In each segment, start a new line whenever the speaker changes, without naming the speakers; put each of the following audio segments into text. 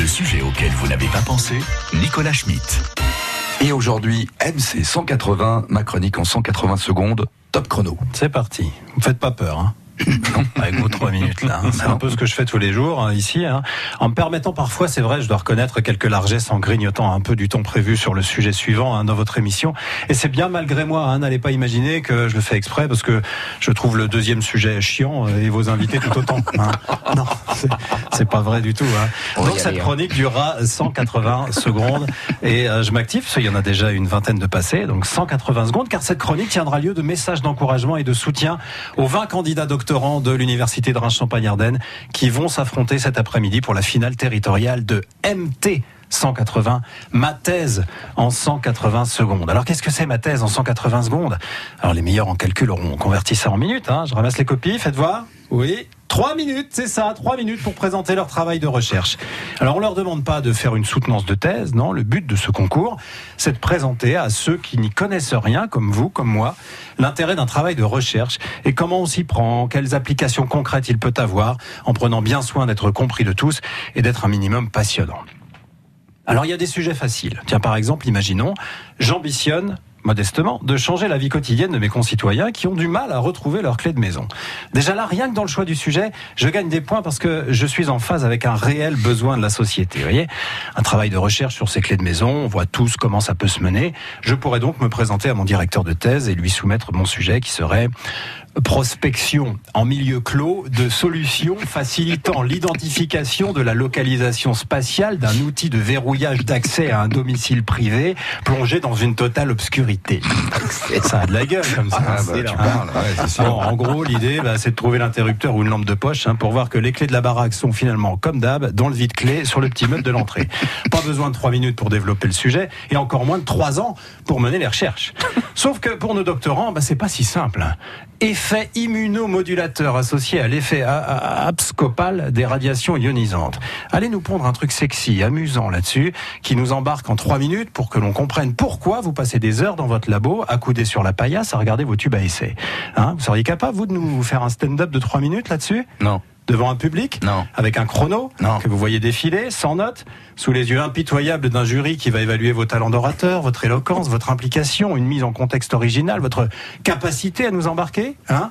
Le sujet auquel vous n'avez pas pensé, Nicolas Schmitt.
Et aujourd'hui, MC 180, ma chronique en 180 secondes, top chrono.
C'est parti. Vous me faites pas peur, hein avec vos trois minutes là. hein. C'est un peu ce que je fais tous les jours hein, ici. hein. En me permettant parfois, c'est vrai, je dois reconnaître quelques largesses en grignotant un peu du temps prévu sur le sujet suivant hein, dans votre émission. Et c'est bien malgré moi. hein. N'allez pas imaginer que je le fais exprès parce que je trouve le deuxième sujet chiant euh, et vos invités tout autant. hein. Non, c'est- pas vrai du tout. hein. Donc cette
aller,
chronique durera 180 secondes et euh, je m'active parce qu'il y en a déjà une vingtaine de passés, donc 180 secondes, car cette chronique tiendra lieu de messages d'encouragement et de soutien aux 20 candidats de l'université de Reims-Champagne-Ardenne qui vont s'affronter cet après-midi pour la finale territoriale de MT. 180, ma thèse en 180 secondes. Alors qu'est-ce que c'est ma thèse en 180 secondes? Alors les meilleurs en calcul auront converti ça en minutes. Hein. Je ramasse les copies, faites voir. Oui, Trois minutes, c'est ça, trois minutes pour présenter leur travail de recherche. Alors on leur demande pas de faire une soutenance de thèse, non. Le but de ce concours, c'est de présenter à ceux qui n'y connaissent rien, comme vous, comme moi, l'intérêt d'un travail de recherche et comment on s'y prend, quelles applications concrètes il peut avoir, en prenant bien soin d'être compris de tous et d'être un minimum passionnant. Alors il y a des sujets faciles. Tiens, par exemple, imaginons, j'ambitionne modestement, de changer la vie quotidienne de mes concitoyens qui ont du mal à retrouver leur clé de maison. Déjà là, rien que dans le choix du sujet, je gagne des points parce que je suis en phase avec un réel besoin de la société. Vous voyez Un travail de recherche sur ces clés de maison, on voit tous comment ça peut se mener. Je pourrais donc me présenter à mon directeur de thèse et lui soumettre mon sujet qui serait prospection en milieu clos de solutions facilitant l'identification de la localisation spatiale d'un outil de verrouillage d'accès à un domicile privé plongé dans une totale obscurité. Ça a de la gueule comme ça.
Ah, bah,
C'est
tu
là,
parles, ouais, c'est sûr.
Bon, en gros, l'idée, bah, c'est de trouver l'interrupteur ou une lampe de poche hein, pour voir que les clés de la baraque sont finalement, comme d'hab, dans le vide-clé sur le petit meuble de l'entrée. Pas besoin de trois minutes pour développer le sujet et encore moins de trois ans pour mener les recherches. Sauf que pour nos doctorants, bah, c'est pas si simple. Effet immunomodulateur associé à l'effet abscopal des radiations ionisantes. Allez nous pondre un truc sexy, amusant là-dessus, qui nous embarque en trois minutes pour que l'on comprenne pourquoi vous passez des heures dans votre labo, accoudé sur la paillasse, à regarder vos tubes à essai. Hein, vous seriez capable, vous, de nous faire un stand-up de trois minutes là-dessus?
Non.
Devant un public
Non.
Avec un chrono
Non.
que vous voyez défiler, sans notes, sous les yeux impitoyables d'un jury qui va évaluer vos talents d'orateur, votre éloquence, votre implication, une mise en contexte original, votre capacité à nous embarquer Hein?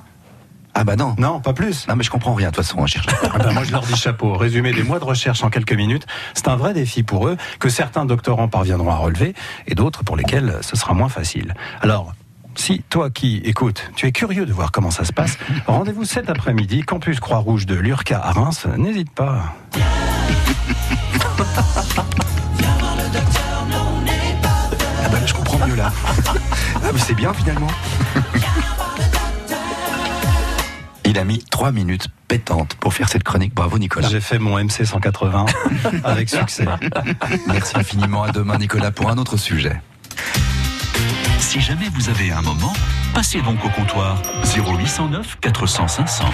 Ah bah non.
Non, pas plus.
Non mais je comprends rien de toute façon, hein, cherche.
Ah ben, moi, je leur dis chapeau. Résumé des mois de recherche en quelques minutes, c'est un vrai défi pour eux que certains doctorants parviendront à relever et d'autres pour lesquels ce sera moins facile. Alors, si toi qui écoutes, tu es curieux de voir comment ça se passe, rendez-vous cet après-midi, campus Croix-Rouge de l'URCA à Reims. N'hésite pas.
Ah bah là, je comprends mieux là. Ah mais c'est bien finalement. Il a mis trois minutes pétantes pour faire cette chronique. Bravo Nicolas.
J'ai fait mon MC 180 avec succès.
Merci infiniment. À demain Nicolas pour un autre sujet.
Si jamais vous avez un moment, passez donc au comptoir 0809 400 500.